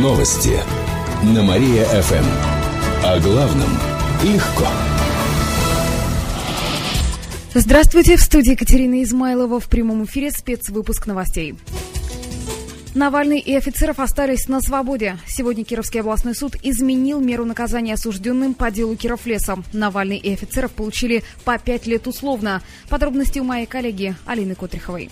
Новости на Мария-ФМ. О главном легко. Здравствуйте, в студии Екатерина Измайлова в прямом эфире спецвыпуск новостей. Навальный и офицеров остались на свободе. Сегодня Кировский областной суд изменил меру наказания осужденным по делу Кировлеса. Навальный и офицеров получили по пять лет условно. Подробности у моей коллеги Алины Котриховой.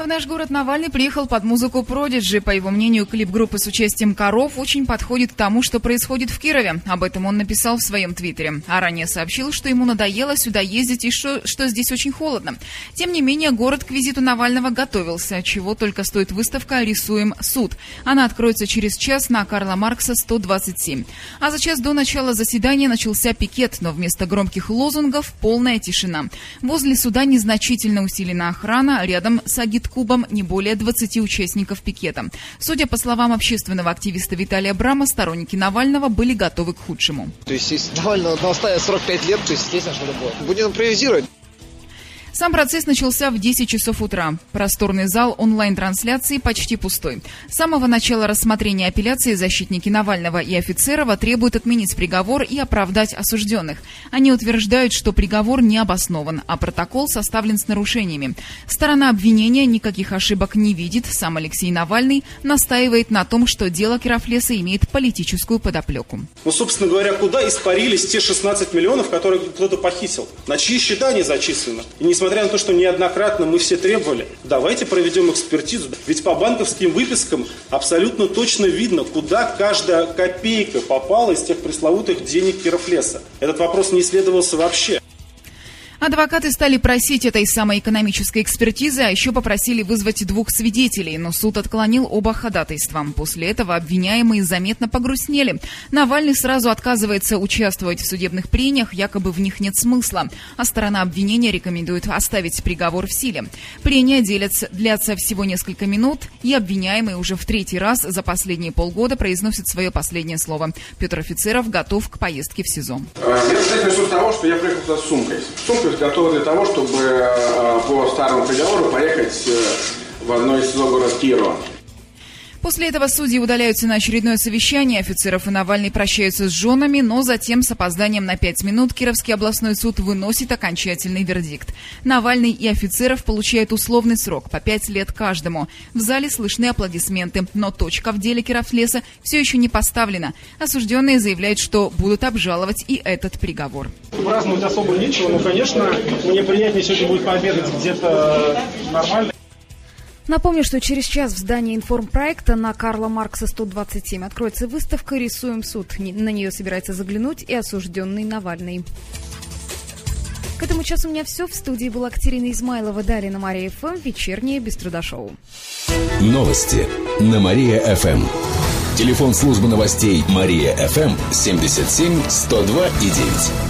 В наш город Навальный приехал под музыку Продиджи. По его мнению, клип группы с участием коров очень подходит к тому, что происходит в Кирове. Об этом он написал в своем твиттере. А ранее сообщил, что ему надоело сюда ездить и что, что здесь очень холодно. Тем не менее, город к визиту Навального готовился, чего только стоит выставка «Рисуем суд». Она откроется через час на Карла Маркса 127. А за час до начала заседания начался пикет, но вместо громких лозунгов полная тишина. Возле суда незначительно усилена охрана, рядом с агит кубом не более 20 участников пикета. Судя по словам общественного активиста Виталия Брама, сторонники Навального были готовы к худшему. То есть, если Навального наставят 45 лет, то естественно, что-то будет. Будем импровизировать. Сам процесс начался в 10 часов утра. Просторный зал онлайн-трансляции почти пустой. С самого начала рассмотрения апелляции защитники Навального и Офицерова требуют отменить приговор и оправдать осужденных. Они утверждают, что приговор не обоснован, а протокол составлен с нарушениями. Сторона обвинения никаких ошибок не видит. Сам Алексей Навальный настаивает на том, что дело Керафлеса имеет политическую подоплеку. Ну, собственно говоря, куда испарились те 16 миллионов, которые кто-то похитил? На чьи счета они зачислены? И не несмотря на то, что неоднократно мы все требовали, давайте проведем экспертизу. Ведь по банковским выпискам абсолютно точно видно, куда каждая копейка попала из тех пресловутых денег Кировлеса. Этот вопрос не исследовался вообще. Адвокаты стали просить этой самой экономической экспертизы, а еще попросили вызвать двух свидетелей, но суд отклонил оба ходатайства. После этого обвиняемые заметно погрустнели. Навальный сразу отказывается участвовать в судебных прениях, якобы в них нет смысла, а сторона обвинения рекомендует оставить приговор в силе. Прения делятся, длятся всего несколько минут, и обвиняемый уже в третий раз за последние полгода произносит свое последнее слово. Петр Офицеров готов к поездке в СИЗО. Я начну с того, что я приехал туда с сумкой. Сумка полностью готовы для того, чтобы э, по старому приговору поехать э, в одно из СИЗО город Кирова. После этого судьи удаляются на очередное совещание. Офицеров и Навальный прощаются с женами, но затем с опозданием на пять минут Кировский областной суд выносит окончательный вердикт. Навальный и офицеров получают условный срок по пять лет каждому. В зале слышны аплодисменты, но точка в деле Кировлеса все еще не поставлена. Осужденные заявляют, что будут обжаловать и этот приговор. Праздновать особо нечего, но, конечно, мне приятнее сегодня будет пообедать где-то нормально. Напомню, что через час в здании информпроекта на Карла Маркса 127 откроется выставка «Рисуем суд». На нее собирается заглянуть и осужденный Навальный. К этому часу у меня все. В студии была Катерина Измайлова, далее на Мария ФМ, вечернее без труда шоу. Новости на Мария ФМ. Телефон службы новостей Мария ФМ 77 102 и 9.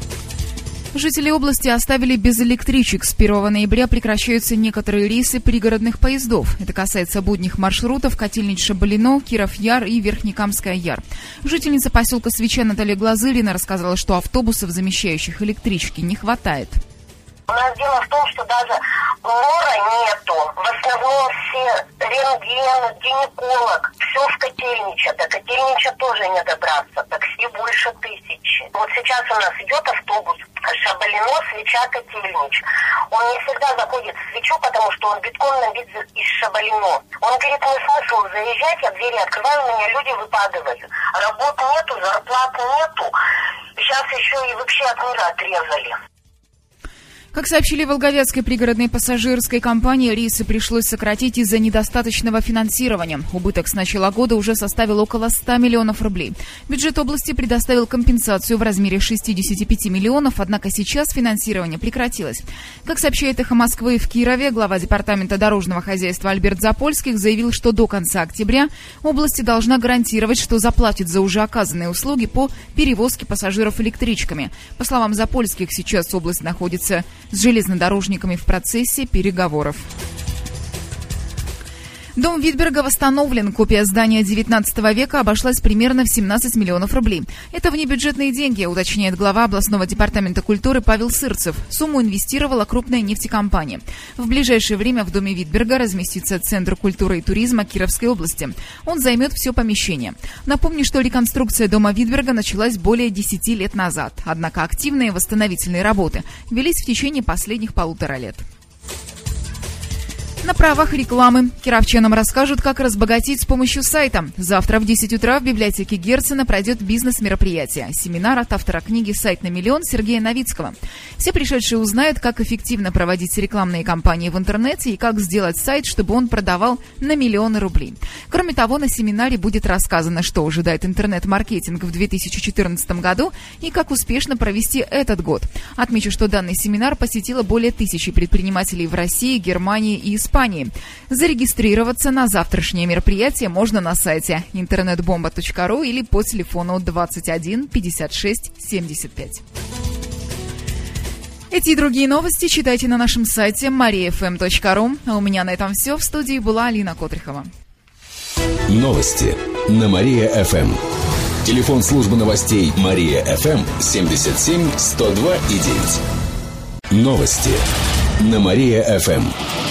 Жители области оставили без электричек. С 1 ноября прекращаются некоторые рейсы пригородных поездов. Это касается будних маршрутов Котельнич-Шабалино, Киров-Яр и Верхнекамская-Яр. Жительница поселка Свеча Наталья Глазырина рассказала, что автобусов, замещающих электрички, не хватает. У нас дело в том, что даже лора нету. В основном все рентген, гинеколог, все в Котельниче. До Котельнича тоже не добраться. Такси больше тысячи. Вот сейчас у нас идет автобус Шабалино, Свеча, Котельнич. Он не всегда заходит в Свечу, потому что он битком набит из Шабалино. Он говорит, не смысл заезжать, я двери открываю, у меня люди выпадают. Работ нету, зарплат нету. Сейчас еще и вообще от мира отрезали. Как сообщили Волговецкой пригородной пассажирской компании, рейсы пришлось сократить из-за недостаточного финансирования. Убыток с начала года уже составил около 100 миллионов рублей. Бюджет области предоставил компенсацию в размере 65 миллионов, однако сейчас финансирование прекратилось. Как сообщает «Эхо Москвы» в Кирове, глава Департамента дорожного хозяйства Альберт Запольских заявил, что до конца октября область должна гарантировать, что заплатит за уже оказанные услуги по перевозке пассажиров электричками. По словам Запольских, сейчас область находится с железнодорожниками в процессе переговоров. Дом Витберга восстановлен. Копия здания 19 века обошлась примерно в 17 миллионов рублей. Это внебюджетные деньги, уточняет глава областного департамента культуры Павел Сырцев. Сумму инвестировала крупная нефтекомпания. В ближайшее время в доме Витберга разместится Центр культуры и туризма Кировской области. Он займет все помещение. Напомню, что реконструкция дома Витберга началась более 10 лет назад. Однако активные восстановительные работы велись в течение последних полутора лет. На правах рекламы. Кировчанам расскажут, как разбогатеть с помощью сайта. Завтра в 10 утра в библиотеке Герцена пройдет бизнес-мероприятие. Семинар от автора книги «Сайт на миллион» Сергея Новицкого. Все пришедшие узнают, как эффективно проводить рекламные кампании в интернете и как сделать сайт, чтобы он продавал на миллионы рублей. Кроме того, на семинаре будет рассказано, что ожидает интернет-маркетинг в 2014 году и как успешно провести этот год. Отмечу, что данный семинар посетило более тысячи предпринимателей в России, Германии и Испании Испании. Зарегистрироваться на завтрашнее мероприятие можно на сайте интернетбомба.ру или по телефону 21 56 75. Эти и другие новости читайте на нашем сайте mariafm.ru. А у меня на этом все. В студии была Алина Котрихова. Новости на Мария-ФМ. Телефон службы новостей Мария-ФМ 77 102 и 9. Новости на Мария-ФМ.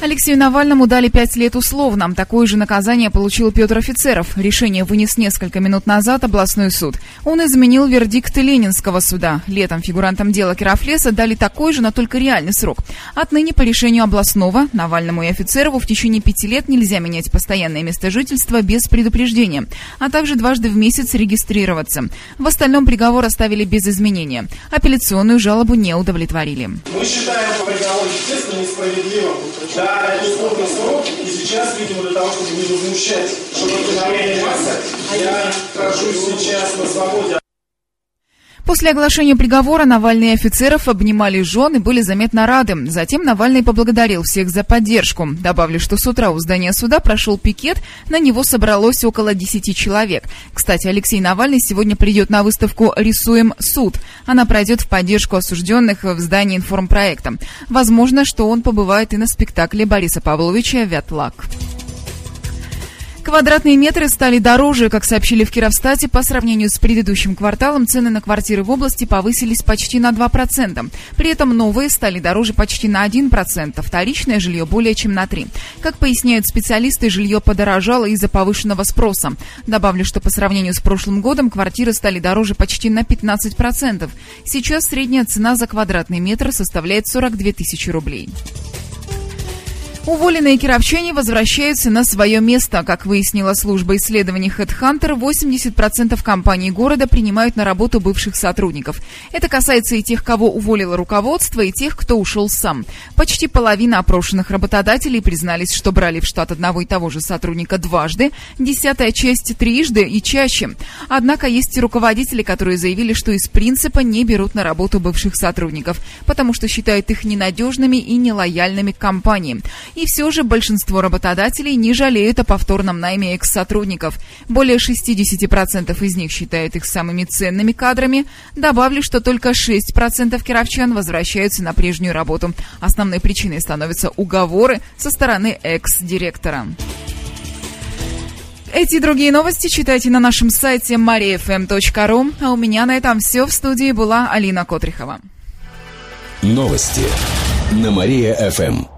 Алексею Навальному дали пять лет условно. Такое же наказание получил Петр Офицеров. Решение вынес несколько минут назад областной суд. Он изменил вердикт Ленинского суда. Летом фигурантам дела Керафлеса дали такой же, но только реальный срок. Отныне по решению областного Навальному и Офицерову в течение пяти лет нельзя менять постоянное место жительства без предупреждения, а также дважды в месяц регистрироваться. В остальном приговор оставили без изменения. Апелляционную жалобу не удовлетворили. Мы считаем приговор, естественно, несправедливым. Да, это условный срок, и сейчас, видимо, для того, чтобы не возмущать широкой массы, я нахожусь сейчас на свободе. После оглашения приговора Навальный и офицеров обнимали жен и были заметно рады. Затем Навальный поблагодарил всех за поддержку. Добавлю, что с утра у здания суда прошел пикет, на него собралось около 10 человек. Кстати, Алексей Навальный сегодня придет на выставку «Рисуем суд». Она пройдет в поддержку осужденных в здании информпроекта. Возможно, что он побывает и на спектакле Бориса Павловича «Вятлак». Квадратные метры стали дороже. Как сообщили в Кировстате, по сравнению с предыдущим кварталом цены на квартиры в области повысились почти на 2%. При этом новые стали дороже почти на 1%, вторичное жилье более чем на 3%. Как поясняют специалисты, жилье подорожало из-за повышенного спроса. Добавлю, что по сравнению с прошлым годом квартиры стали дороже почти на 15%. Сейчас средняя цена за квадратный метр составляет 42 тысячи рублей. Уволенные кировчане возвращаются на свое место. Как выяснила служба исследований HeadHunter, 80% компаний города принимают на работу бывших сотрудников. Это касается и тех, кого уволило руководство, и тех, кто ушел сам. Почти половина опрошенных работодателей признались, что брали в штат одного и того же сотрудника дважды, десятая часть трижды и чаще. Однако есть и руководители, которые заявили, что из принципа не берут на работу бывших сотрудников, потому что считают их ненадежными и нелояльными к компании. И все же большинство работодателей не жалеют о повторном найме экс-сотрудников. Более 60% из них считают их самыми ценными кадрами. Добавлю, что только 6% кировчан возвращаются на прежнюю работу. Основной причиной становятся уговоры со стороны экс-директора. Эти и другие новости читайте на нашем сайте mariafm.ru. А у меня на этом все. В студии была Алина Котрихова. Новости на Мария-ФМ.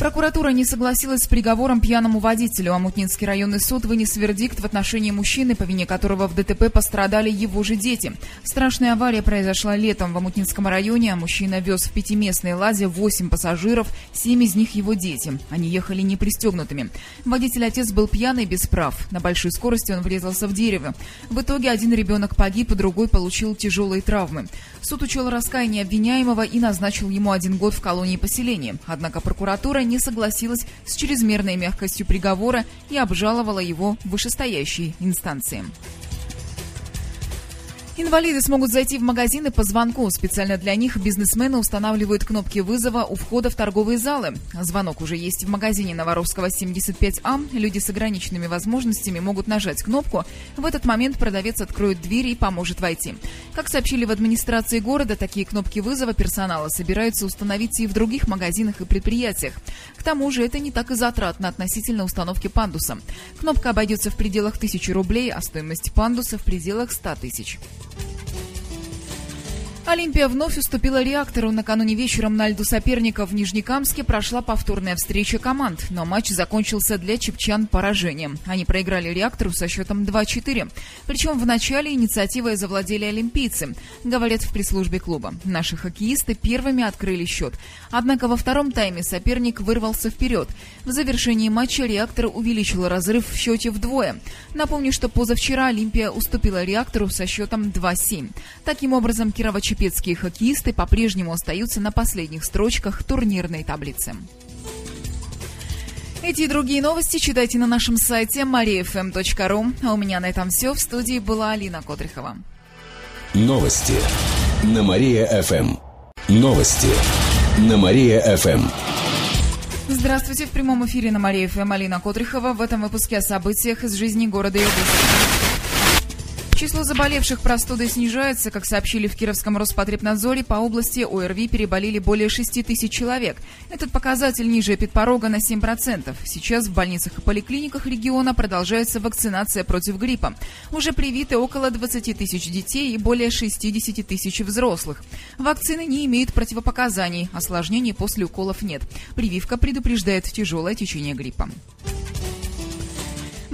Прокуратура не согласилась с приговором пьяному водителю. Амутнинский районный суд вынес вердикт в отношении мужчины, по вине которого в ДТП пострадали его же дети. Страшная авария произошла летом в Амутнинском районе. Мужчина вез в пятиместной ладе 8 пассажиров, 7 из них его дети. Они ехали не пристегнутыми. Водитель-отец был пьяный без прав. На большой скорости он врезался в дерево. В итоге один ребенок погиб, а другой получил тяжелые травмы. Суд учел раскаяние обвиняемого и назначил ему один год в колонии поселения. Однако прокуратура не согласилась с чрезмерной мягкостью приговора и обжаловала его в вышестоящей инстанции. Инвалиды смогут зайти в магазины по звонку. Специально для них бизнесмены устанавливают кнопки вызова у входа в торговые залы. Звонок уже есть в магазине Новоровского 75А. Люди с ограниченными возможностями могут нажать кнопку. В этот момент продавец откроет дверь и поможет войти. Как сообщили в администрации города, такие кнопки вызова персонала собираются установить и в других магазинах и предприятиях. К тому же это не так и затратно относительно установки пандуса. Кнопка обойдется в пределах 1000 рублей, а стоимость пандуса в пределах 100 тысяч. Олимпия вновь уступила реактору. Накануне вечером на льду соперников в Нижнекамске прошла повторная встреча команд, но матч закончился для чепчан поражением. Они проиграли реактору со счетом 2-4. Причем в начале инициативой завладели олимпийцы, говорят в пресс-службе клуба. Наши хоккеисты первыми открыли счет. Однако во втором тайме соперник вырвался вперед. В завершении матча реактор увеличил разрыв в счете вдвое. Напомню, что позавчера Олимпия уступила реактору со счетом 2-7. Таким образом, кирово Шипецкие хоккеисты по-прежнему остаются на последних строчках турнирной таблицы. Эти и другие новости читайте на нашем сайте mariafm.ru. А у меня на этом все. В студии была Алина Котрихова. Новости на Мария-ФМ. Новости на Мария-ФМ. Здравствуйте. В прямом эфире на Мария-ФМ Алина Котрихова. В этом выпуске о событиях из жизни города и области. Число заболевших простудой снижается. Как сообщили в Кировском Роспотребнадзоре, по области ОРВИ переболели более 6 тысяч человек. Этот показатель ниже эпидпорога на 7%. Сейчас в больницах и поликлиниках региона продолжается вакцинация против гриппа. Уже привиты около 20 тысяч детей и более 60 тысяч взрослых. Вакцины не имеют противопоказаний, осложнений после уколов нет. Прививка предупреждает тяжелое течение гриппа.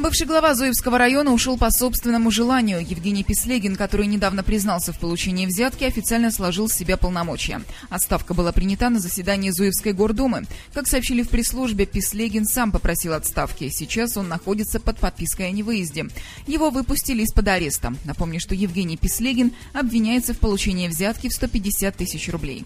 Бывший глава Зуевского района ушел по собственному желанию. Евгений Песлегин, который недавно признался в получении взятки, официально сложил с себя полномочия. Отставка была принята на заседании Зуевской гордумы. Как сообщили в пресс-службе, Песлегин сам попросил отставки. Сейчас он находится под подпиской о невыезде. Его выпустили из-под ареста. Напомню, что Евгений Песлегин обвиняется в получении взятки в 150 тысяч рублей.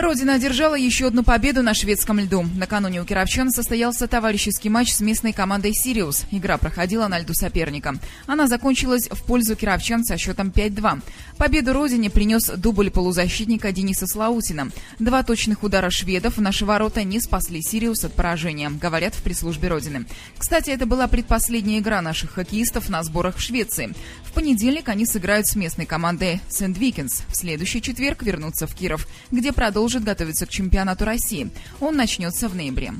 Родина одержала еще одну победу на шведском льду. Накануне у кировчан состоялся товарищеский матч с местной командой «Сириус». Игра проходила на льду соперника. Она закончилась в пользу кировчан со счетом 5-2. Победу Родине принес дубль полузащитника Дениса Слаутина. Два точных удара шведов в наши ворота не спасли «Сириус» от поражения, говорят в пресс-службе Родины. Кстати, это была предпоследняя игра наших хоккеистов на сборах в Швеции. В понедельник они сыграют с местной командой «Сент-Викинс». В следующий четверг вернутся в Киров, где продолжат готовиться к чемпионату России. Он начнется в ноябре.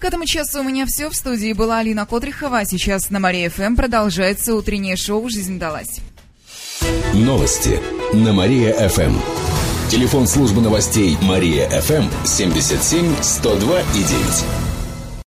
К этому часу у меня все. В студии была Алина Котрихова. А сейчас на Мария ФМ продолжается утреннее шоу «Жизнь далась». Новости на Мария ФМ. Телефон службы новостей Мария ФМ 77 102 и 9.